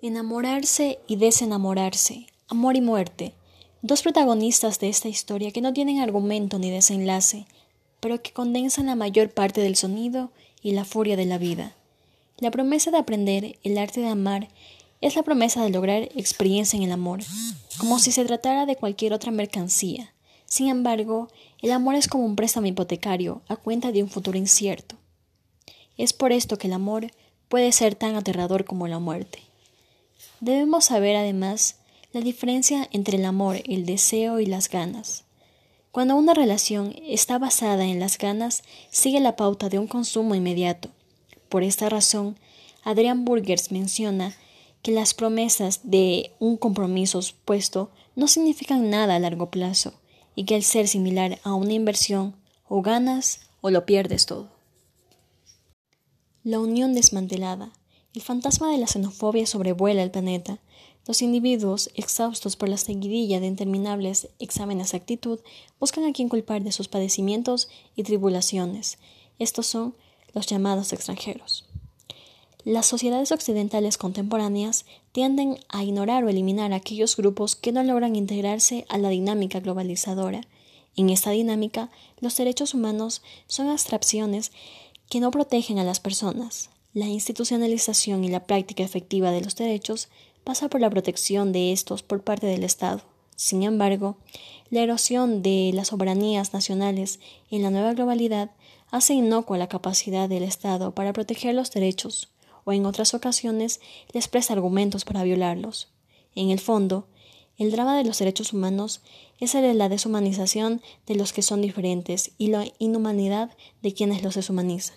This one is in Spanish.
Enamorarse y desenamorarse, amor y muerte, dos protagonistas de esta historia que no tienen argumento ni desenlace, pero que condensan la mayor parte del sonido y la furia de la vida. La promesa de aprender el arte de amar es la promesa de lograr experiencia en el amor, como si se tratara de cualquier otra mercancía. Sin embargo, el amor es como un préstamo hipotecario a cuenta de un futuro incierto. Es por esto que el amor puede ser tan aterrador como la muerte. Debemos saber además la diferencia entre el amor, el deseo y las ganas. Cuando una relación está basada en las ganas, sigue la pauta de un consumo inmediato. Por esta razón, Adrian Burgers menciona que las promesas de un compromiso supuesto no significan nada a largo plazo y que al ser similar a una inversión, o ganas o lo pierdes todo. La unión desmantelada. El fantasma de la xenofobia sobrevuela el planeta. Los individuos, exhaustos por la seguidilla de interminables exámenes de actitud, buscan a quien culpar de sus padecimientos y tribulaciones. Estos son los llamados extranjeros. Las sociedades occidentales contemporáneas tienden a ignorar o eliminar aquellos grupos que no logran integrarse a la dinámica globalizadora. En esta dinámica, los derechos humanos son abstracciones que no protegen a las personas, la institucionalización y la práctica efectiva de los derechos pasa por la protección de estos por parte del Estado. Sin embargo, la erosión de las soberanías nacionales en la nueva globalidad hace inocua la capacidad del Estado para proteger los derechos, o en otras ocasiones les presta argumentos para violarlos. En el fondo, el drama de los derechos humanos es el de la deshumanización de los que son diferentes y la inhumanidad de quienes los deshumanizan.